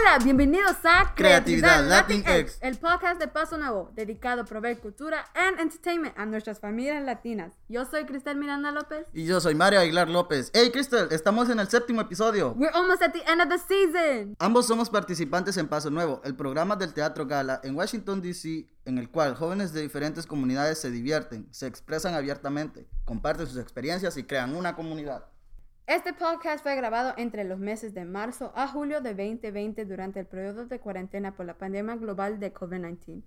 Hola, bienvenidos a Creatividad Latinx, el podcast de Paso Nuevo, dedicado a proveer cultura and entertainment a nuestras familias latinas. Yo soy Cristel Miranda López. Y yo soy Mario Aguilar López. Hey Cristel, estamos en el séptimo episodio. We're almost at the end of the season. Ambos somos participantes en Paso Nuevo, el programa del Teatro Gala en Washington, D.C., en el cual jóvenes de diferentes comunidades se divierten, se expresan abiertamente, comparten sus experiencias y crean una comunidad. Este podcast fue grabado entre los meses de marzo a julio de 2020 durante el periodo de cuarentena por la pandemia global de COVID-19.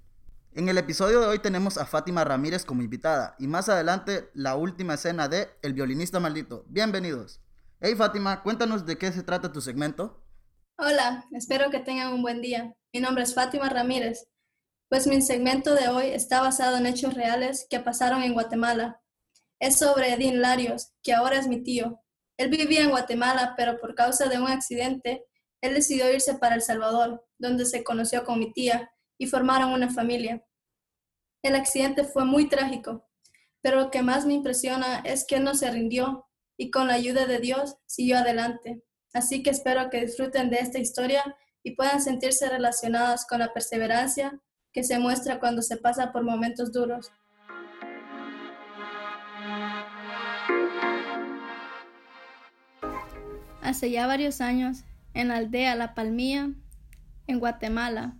En el episodio de hoy tenemos a Fátima Ramírez como invitada y más adelante la última escena de El violinista maldito. Bienvenidos. Hey Fátima, cuéntanos de qué se trata tu segmento. Hola, espero que tengan un buen día. Mi nombre es Fátima Ramírez, pues mi segmento de hoy está basado en hechos reales que pasaron en Guatemala. Es sobre Edín Larios, que ahora es mi tío, él vivía en Guatemala, pero por causa de un accidente, él decidió irse para El Salvador, donde se conoció con mi tía y formaron una familia. El accidente fue muy trágico, pero lo que más me impresiona es que no se rindió y con la ayuda de Dios siguió adelante. Así que espero que disfruten de esta historia y puedan sentirse relacionados con la perseverancia que se muestra cuando se pasa por momentos duros. Hace ya varios años, en la aldea La Palmía, en Guatemala,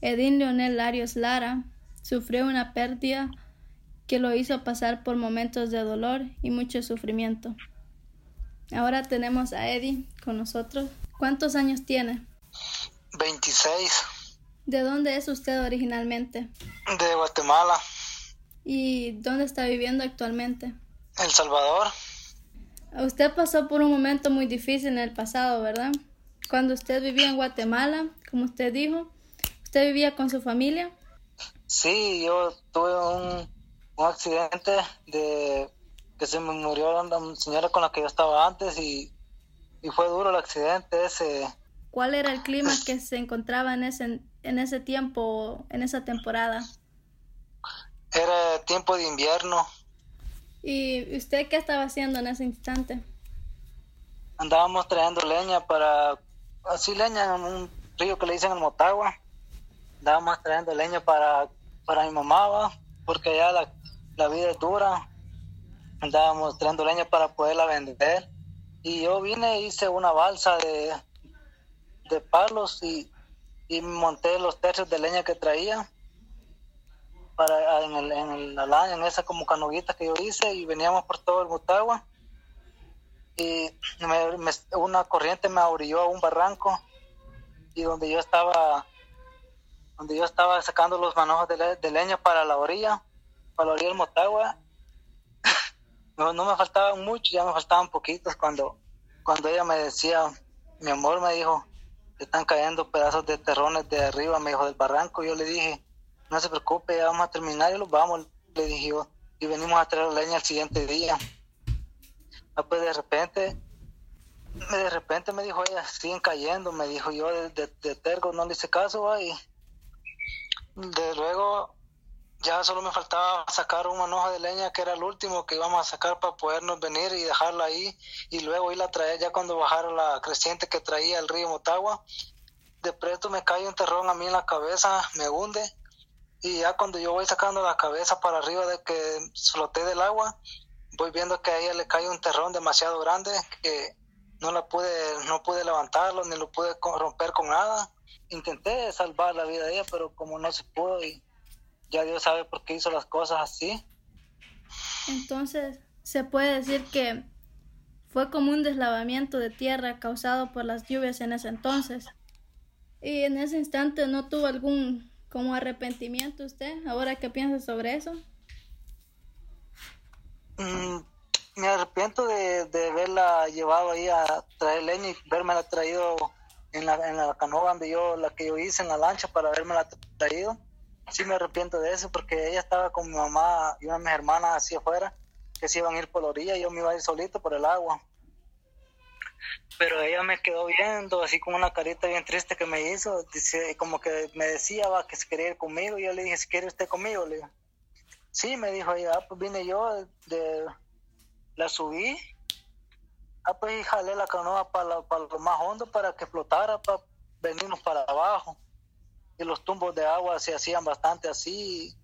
Edín Leonel Larios Lara sufrió una pérdida que lo hizo pasar por momentos de dolor y mucho sufrimiento. Ahora tenemos a Eddie con nosotros. ¿Cuántos años tiene? 26. ¿De dónde es usted originalmente? De Guatemala. ¿Y dónde está viviendo actualmente? El Salvador. Usted pasó por un momento muy difícil en el pasado, ¿verdad? Cuando usted vivía en Guatemala, como usted dijo, ¿usted vivía con su familia? Sí, yo tuve un, accidente de que se me murió una señora con la que yo estaba antes y, y fue duro el accidente ese. ¿Cuál era el clima que se encontraba en ese, en ese tiempo, en esa temporada? Era tiempo de invierno. ¿Y usted qué estaba haciendo en ese instante? Andábamos trayendo leña para, así leña en un río que le dicen el Motagua. Andábamos trayendo leña para, para mi mamá, porque allá la, la vida es dura. Andábamos trayendo leña para poderla vender. Y yo vine e hice una balsa de, de palos y, y monté los tercios de leña que traía para, en, el, en, el, en esa como canoguita que yo hice y veníamos por todo el Motagua. Y una corriente me abrió a un barranco y donde yo estaba donde yo estaba sacando los manojos de, leña para la orilla para la orilla del Motagua. No, no, me faltaban mucho ya me faltaban poquitos cuando cuando ella me decía mi amor me dijo están cayendo pedazos de terrones de arriba me dijo del barranco yo le dije no se preocupe, ya vamos a terminar y los vamos, le dije yo. Y venimos a traer leña el siguiente día. Ah, pues de repente, de repente me dijo ella, siguen cayendo, me dijo yo de, de, tergo, no le hice caso, y de luego ya solo me faltaba sacar un manojo de leña que era el último que íbamos a sacar para podernos venir y dejarla ahí y luego ir a traer ya cuando bajara la creciente que traía el río Motagua de pronto me cae un terrón a mí en la cabeza me hunde y ya cuando yo voy sacando la cabeza para arriba de que floté del agua, voy viendo que a ella le cae un terrón demasiado grande que no la pude, no pude levantarlo ni lo pude romper con nada. Intenté salvar la vida de ella, pero como no se pudo y ya Dios sabe por qué hizo las cosas así. Entonces, se puede decir que fue como un deslavamiento de tierra causado por las lluvias en ese entonces. Y en ese instante no tuvo algún como arrepentimiento usted, ahora qué piensa sobre eso. Mm, me arrepiento de, de haberla llevado ahí a traer leña y verme traído en la, en la canoa donde yo, la que yo hice en la lancha para haberme traído. Sí me arrepiento de eso porque ella estaba con mi mamá y una de mis hermanas así afuera que se iban a ir por la orilla y yo me iba a ir solito por el agua pero ella me quedó viendo así como una carita bien triste que me hizo, dice, como que me decía va, que se ir conmigo, y yo le dije, si quiere usted conmigo, le dije, sí, me dijo ella, ah, pues vine yo, de, la subí, ah, pues y jalé la canoa para, para lo más hondo para que flotara, para, venirnos para abajo y los tumbos de agua se hacían bastante así,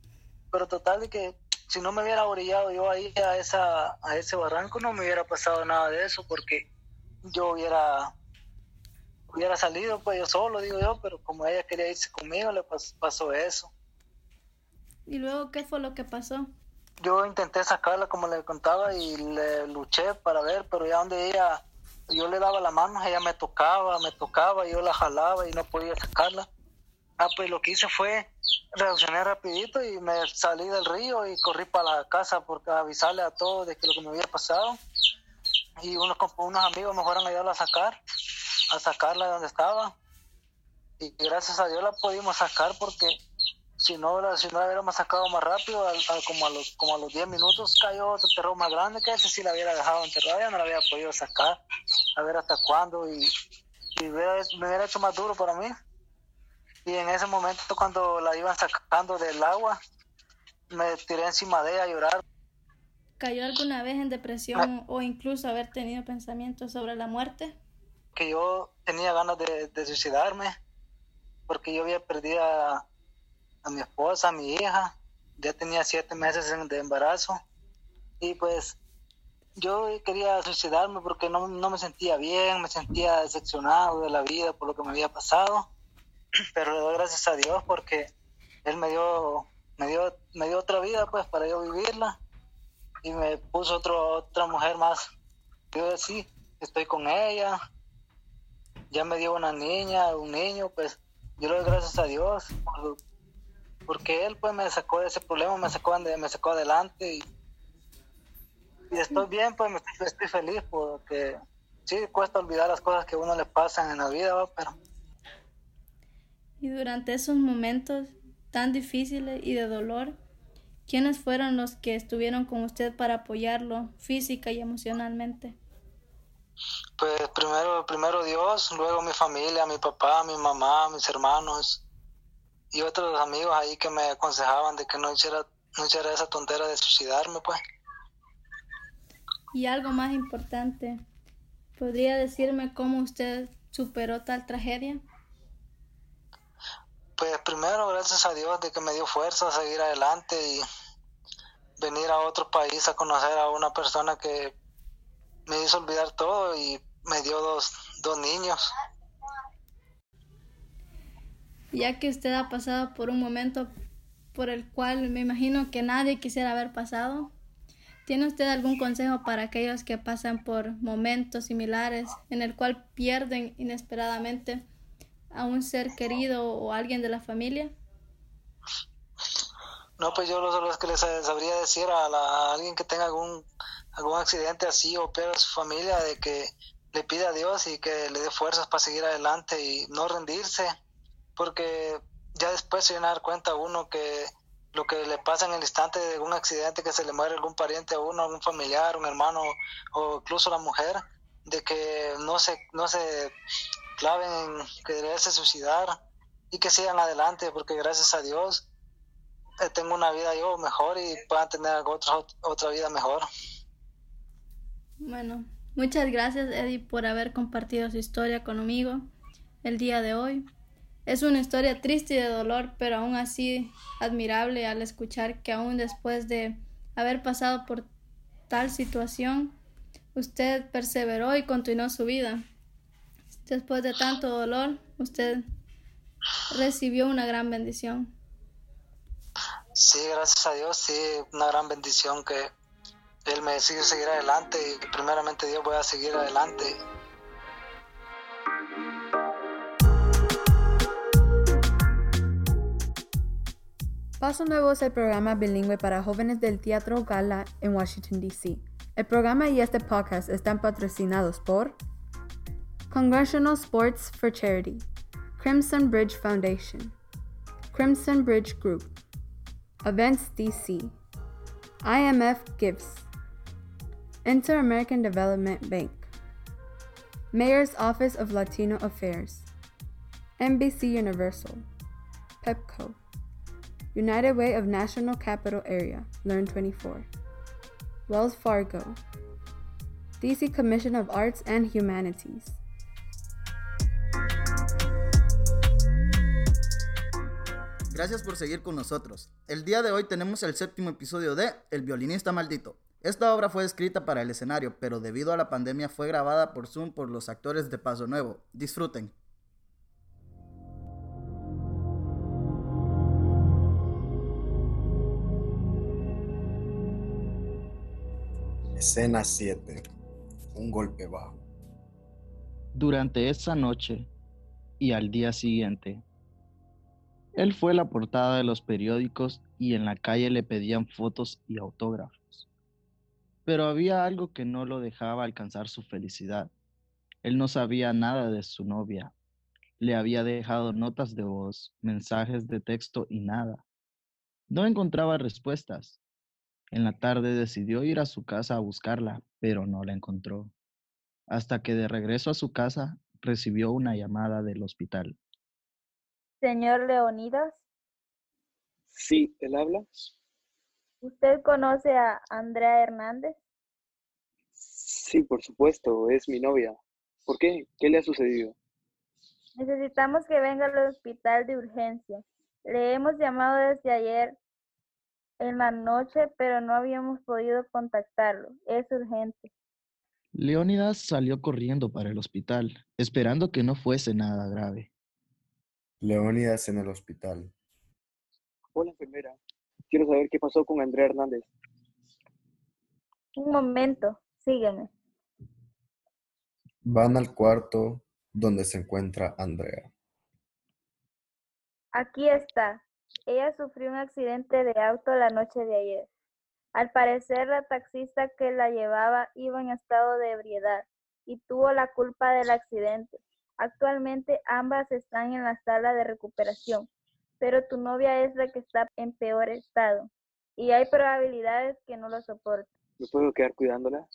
pero total de que si no me hubiera orillado yo ahí a, esa, a ese barranco no me hubiera pasado nada de eso porque yo hubiera hubiera salido pues yo solo digo yo pero como ella quería irse conmigo le pasó eso. Y luego qué fue lo que pasó yo intenté sacarla como le contaba y le luché para ver pero ya donde ella yo le daba la mano ella me tocaba me tocaba yo la jalaba y no podía sacarla. Ah, pues lo que hice fue reaccioné rapidito y me salí del río y corrí para la casa porque avisarle a todos de que lo que me había pasado. Y unos, unos amigos me fueron a ayudar a sacar, a sacarla de donde estaba. Y gracias a Dios la pudimos sacar porque si no, si no la hubiéramos sacado más rápido, como, a los, como a los 10 minutos cayó otro terror más grande que ese si la hubiera dejado enterrada, ya no la había podido sacar, a ver hasta cuándo. Y me hubiera hecho más duro para mí y en ese momento cuando la iban sacando del agua, me tiré encima de ella a llorar. ¿Cayó alguna vez en depresión ah. o incluso haber tenido pensamientos sobre la muerte? Que yo tenía ganas de, suicidarme porque yo había perdido a, mi esposa, a mi hija, ya tenía siete meses de embarazo y pues yo quería suicidarme porque no, no me sentía bien, me sentía decepcionado de la vida por lo que me había pasado pero le doy gracias a Dios porque Él me dio, me dio, me dio otra vida pues para yo vivirla y me puso otro, otra mujer más. Yo sí, estoy con ella, ya me dio una niña, un niño, pues yo le doy gracias a Dios porque Él pues me sacó de ese problema, me sacó, me sacó adelante y, estoy bien, pues estoy feliz porque sí cuesta olvidar las cosas que a uno le pasan en la vida, pero y durante esos momentos tan difíciles y de dolor, ¿quiénes fueron los que estuvieron con usted para apoyarlo física y emocionalmente? Pues primero, primero Dios, luego mi familia, mi papá, mi mamá, mis hermanos y otros amigos ahí que me aconsejaban de que no hiciera, no hiciera esa tontera de suicidarme, pues. Y algo más importante, ¿podría decirme cómo usted superó tal tragedia? Pues primero, gracias a Dios de que me dio fuerza a seguir adelante y venir a otro país a conocer a una persona que me hizo olvidar todo y me dio dos, dos niños. Ya que usted ha pasado por un momento por el cual me imagino que nadie quisiera haber pasado, ¿tiene usted algún consejo para aquellos que pasan por momentos similares en el cual pierden inesperadamente a un ser querido o alguien de la familia? No, pues yo lo, que les sabría decir a, alguien que tenga algún, algún accidente así o peor a su familia, de que le pida a Dios y que le dé fuerzas para seguir adelante y no rendirse, porque ya después se viene a dar cuenta uno que lo que le pasa en el instante de un accidente, que se le muere algún pariente a uno, algún familiar, un hermano o incluso la mujer, de que no se, no se claven en quererse suicidar y que sigan adelante, porque gracias a Dios eh, tengo una vida yo mejor y puedan tener otra, otra vida mejor. Bueno, muchas gracias Eddie por haber compartido su historia conmigo el día de hoy. Es una historia triste y de dolor, pero aún así admirable al escuchar que aún después de haber pasado por tal situación, usted perseveró y continuó su vida. Después de tanto dolor, usted recibió una gran bendición. Sí, gracias a Dios, sí, una gran bendición que Él me sigue seguir adelante y primeramente Dios voy a seguir adelante. Paso Nuevo es el programa bilingüe para jóvenes del Teatro Gala en Washington, D.C. El programa y este podcast están patrocinados por Congressional Sports for Charity, Crimson Bridge Foundation, Crimson Bridge Group, Events DC, IMF Gives, Inter American Development Bank, Mayor's Office of Latino Affairs, NBC Universal, PEPCO, United Way of National Capital Area, Learn 24, Wells Fargo, DC Commission of Arts and Humanities. Gracias por seguir con nosotros. El día de hoy tenemos el séptimo episodio de El violinista maldito. Esta obra fue escrita para el escenario, pero debido a la pandemia fue grabada por Zoom por los actores de Paso Nuevo. Disfruten. Escena 7. Un golpe bajo. Durante esa noche y al día siguiente, él fue la portada de los periódicos y en la calle le pedían fotos y autógrafos. Pero había algo que no lo dejaba alcanzar su felicidad. Él no sabía nada de su novia. Le había dejado notas de voz, mensajes de texto y nada. No encontraba respuestas. En la tarde decidió ir a su casa a buscarla, pero no la encontró. Hasta que de regreso a su casa recibió una llamada del hospital. Señor Leonidas, Sí, él habla. ¿usted conoce a Andrea Hernández? Sí, por supuesto, es mi novia. ¿Por qué? ¿Qué le ha sucedido? Necesitamos que venga al hospital de urgencia. Le hemos llamado desde ayer en la noche, pero no habíamos podido contactarlo. Es urgente. Leónidas salió corriendo para el hospital, esperando que no fuese nada grave. Leónidas en el hospital. Hola, enfermera. Quiero saber qué pasó con Andrea Hernández. Un momento, sígueme. Van al cuarto donde se encuentra Andrea. Aquí está. Ella sufrió un accidente de auto la noche de ayer. Al parecer, la taxista que la llevaba iba en estado de ebriedad y tuvo la culpa del accidente. Actualmente ambas están en la sala de recuperación, pero tu novia es la que está en peor estado y hay probabilidades que no lo soporte. ¿Me puedo quedar cuidándola?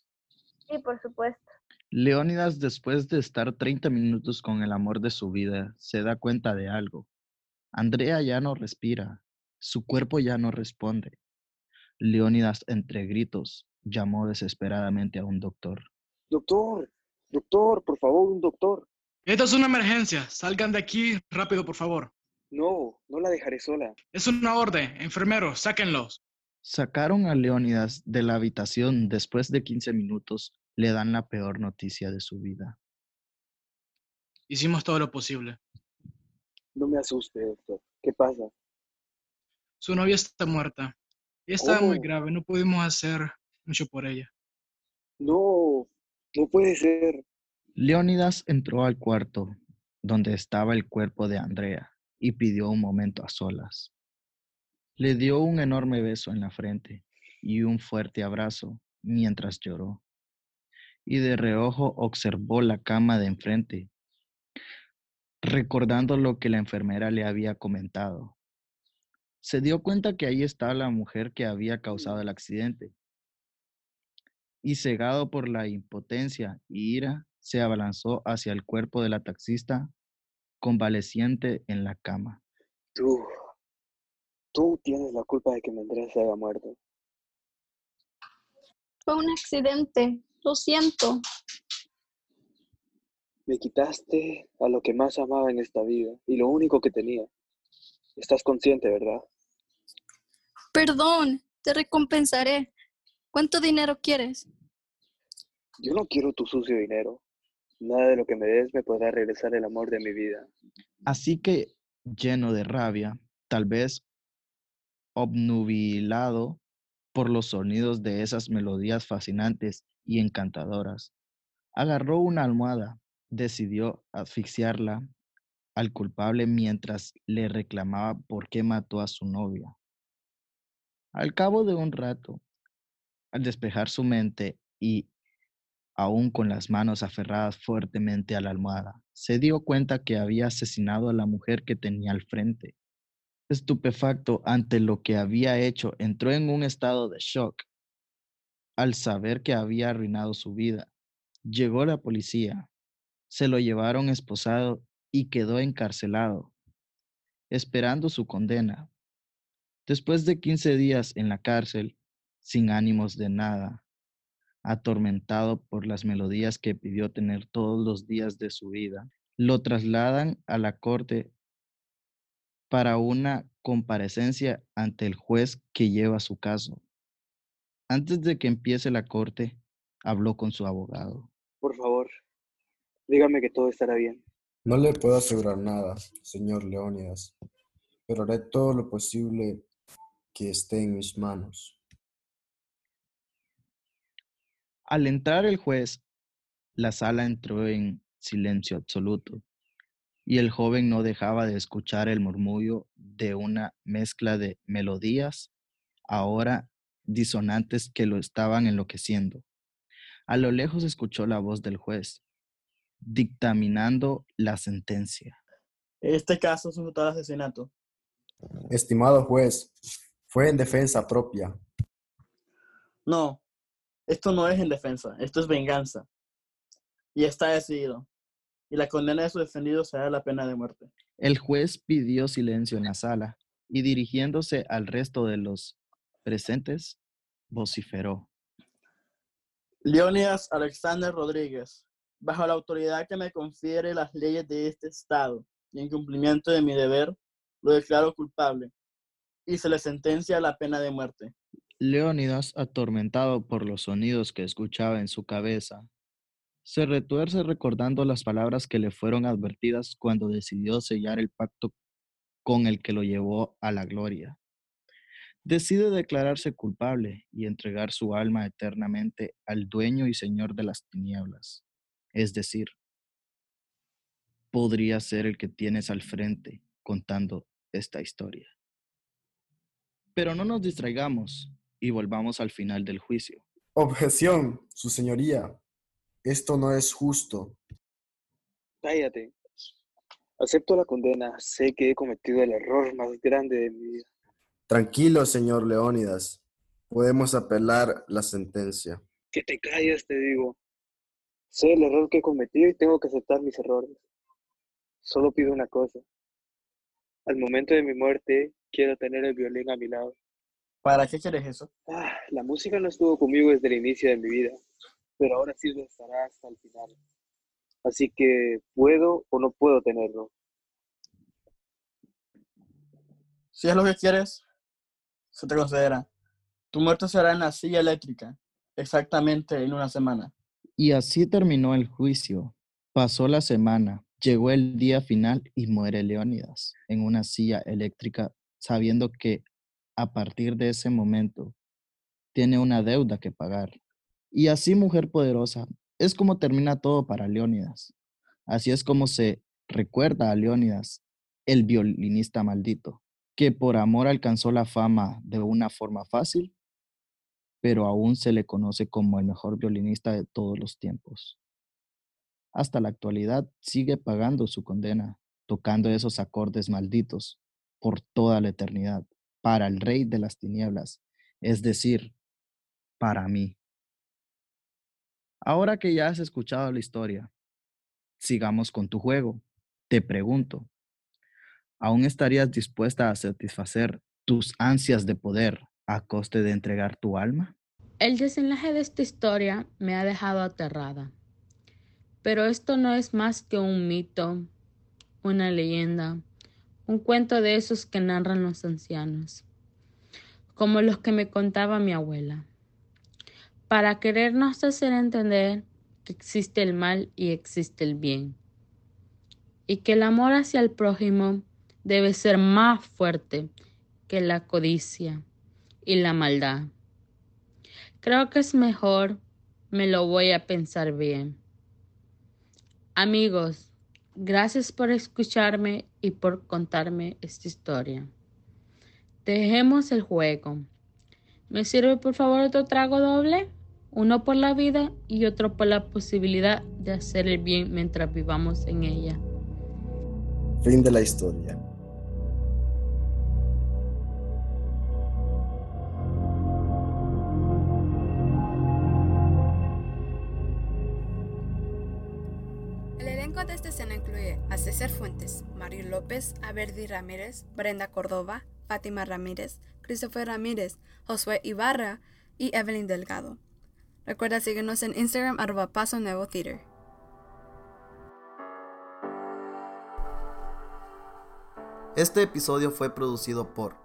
Sí, por supuesto. Leónidas, después de estar 30 minutos con el amor de su vida, se da cuenta de algo. Andrea ya no respira, su cuerpo ya no responde. Leónidas, entre gritos, llamó desesperadamente a un doctor. Doctor, doctor, por favor, un doctor. Esta es una emergencia. Salgan de aquí rápido, por favor. No, no la dejaré sola. Es una orden. Enfermeros, sáquenlos. Sacaron a Leónidas de la habitación después de 15 minutos. Le dan la peor noticia de su vida. Hicimos todo lo posible. No me asuste, doctor. ¿Qué pasa? Su novia está muerta. Ella estaba muy Oh. grave. No pudimos hacer mucho por ella. No, no puede ser. Leónidas entró al cuarto donde estaba el cuerpo de Andrea y pidió un momento a solas. Le dio un enorme beso en la frente y un fuerte abrazo mientras lloró. Y de reojo observó la cama de enfrente, recordando lo que la enfermera le había comentado. Se dio cuenta que ahí estaba la mujer que había causado el accidente. Y cegado por la impotencia y ira, se abalanzó hacia el cuerpo de la taxista, convaleciente en la cama. Tú, tú tienes la culpa de que mi Andrea se haya muerto. Fue un accidente. Lo siento. Me quitaste a lo que más amaba en esta vida y lo único que tenía. Estás consciente, ¿verdad? Perdón. Te recompensaré. ¿Cuánto dinero quieres? Yo no quiero tu sucio dinero. Nada de lo que me des me podrá regresar el amor de mi vida. Así que, lleno de rabia, tal vez obnubilado por los sonidos de esas melodías fascinantes y encantadoras, agarró una almohada, decidió asfixiarla al culpable mientras le reclamaba por qué mató a su novia. Al cabo de un rato, al despejar su mente y aún con las manos aferradas fuertemente a la almohada, se dio cuenta que había asesinado a la mujer que tenía al frente. Estupefacto ante lo que había hecho, entró en un estado de shock al saber que había arruinado su vida. Llegó la policía, se lo llevaron esposado y quedó encarcelado, esperando su condena. Después de 15 días en la cárcel, sin ánimos de nada, atormentado por las melodías que pidió tener todos los días de su vida, lo trasladan a la corte para una comparecencia ante el juez que lleva su caso. Antes de que empiece la corte, habló con su abogado. Por favor, dígame que todo estará bien. No le puedo asegurar nada, señor Leónidas, pero haré todo lo posible que esté en mis manos. Al entrar el juez, la sala entró en silencio absoluto y el joven no dejaba de escuchar el murmullo de una mezcla de melodías, ahora disonantes que lo estaban enloqueciendo. A lo lejos escuchó la voz del juez, dictaminando la sentencia. Este caso es un total asesinato. Estimado juez, fue en defensa propia. No, esto no es en defensa, esto es venganza. Y está decidido. Y la condena de su defendido será la pena de muerte. El juez pidió silencio en la sala y dirigiéndose al resto de los presentes, vociferó. Leonidas Alexander Rodríguez, bajo la autoridad que me confiere las leyes de este Estado y en cumplimiento de mi deber, lo declaro culpable y se le sentencia la pena de muerte. Leónidas, atormentado por los sonidos que escuchaba en su cabeza, se retuerce recordando las palabras que le fueron advertidas cuando decidió sellar el pacto con el que lo llevó a la gloria. Decide declararse culpable y entregar su alma eternamente al dueño y señor de las tinieblas, es decir, podría ser el que tienes al frente contando esta historia. Pero no nos distraigamos y volvamos al final del juicio. Objeción, su señoría. Esto no es justo. Cállate. Acepto la condena. Sé que he cometido el error más grande de mi vida. Tranquilo, señor Leónidas. Podemos apelar la sentencia. Que te calles, te digo. Sé el error que he cometido y tengo que aceptar mis errores. Solo pido una cosa. Al momento de mi muerte, quiero tener el violín a mi lado. ¿Para qué quieres eso? Ah, la música no estuvo conmigo desde el inicio de mi vida, pero ahora sí lo estará hasta el final. Así que, ¿puedo o no puedo tenerlo? Si es lo que quieres, se te considera. Tu muerte será en la silla eléctrica, exactamente en una semana. Y así terminó el juicio. Pasó la semana, llegó el día final y muere Leónidas en una silla eléctrica, sabiendo que a partir de ese momento tiene una deuda que pagar. Y así, mujer poderosa, es como termina todo para Leónidas. Así es como se recuerda a Leónidas, el violinista maldito, que por amor alcanzó la fama de una forma fácil, pero aún se le conoce como el mejor violinista de todos los tiempos. Hasta la actualidad sigue pagando su condena, tocando esos acordes malditos por toda la eternidad, para el rey de las tinieblas, es decir, para mí. Ahora que ya has escuchado la historia, sigamos con tu juego. Te pregunto, ¿aún estarías dispuesta a satisfacer tus ansias de poder a coste de entregar tu alma? El desenlace de esta historia me ha dejado aterrada. Pero esto no es más que un mito, una leyenda, un cuento de esos que narran los ancianos, como los que me contaba mi abuela para querernos hacer entender que existe el mal y existe el bien, y que el amor hacia el prójimo debe ser más fuerte que la codicia y la maldad. Creo que es mejor, me lo voy a pensar bien. Amigos, gracias por escucharme y por contarme esta historia. Dejemos el juego. ¿Me sirve por favor otro trago doble? uno por la vida y otro por la posibilidad de hacer el bien mientras vivamos en ella. Fin de la historia. De esta escena incluye a César Fuentes, Mario López, Averdi Ramírez, Brenda Córdoba, Fátima Ramírez, Christopher Ramírez, Josué Ibarra y Evelyn Delgado. Recuerda seguirnos en Instagram arroba Paso Nuevo Este episodio fue producido por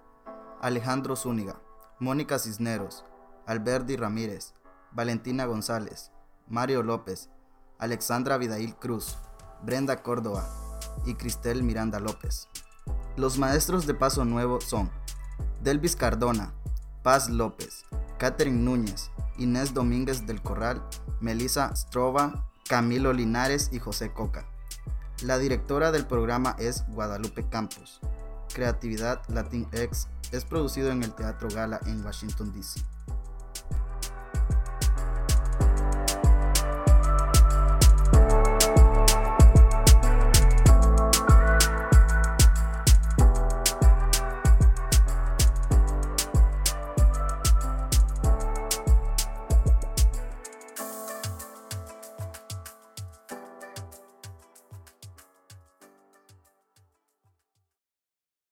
Alejandro Zúñiga, Mónica Cisneros, Alberdi Ramírez, Valentina González, Mario López, Alexandra Vidail Cruz, Brenda Córdoba y Cristel Miranda López. Los maestros de Paso Nuevo son Delvis Cardona, Paz López, Catherine Núñez, Inés Domínguez del Corral, Melissa Strova, Camilo Linares y José Coca. La directora del programa es Guadalupe Campos. Creatividad Latinx es producido en el Teatro Gala en Washington, D.C.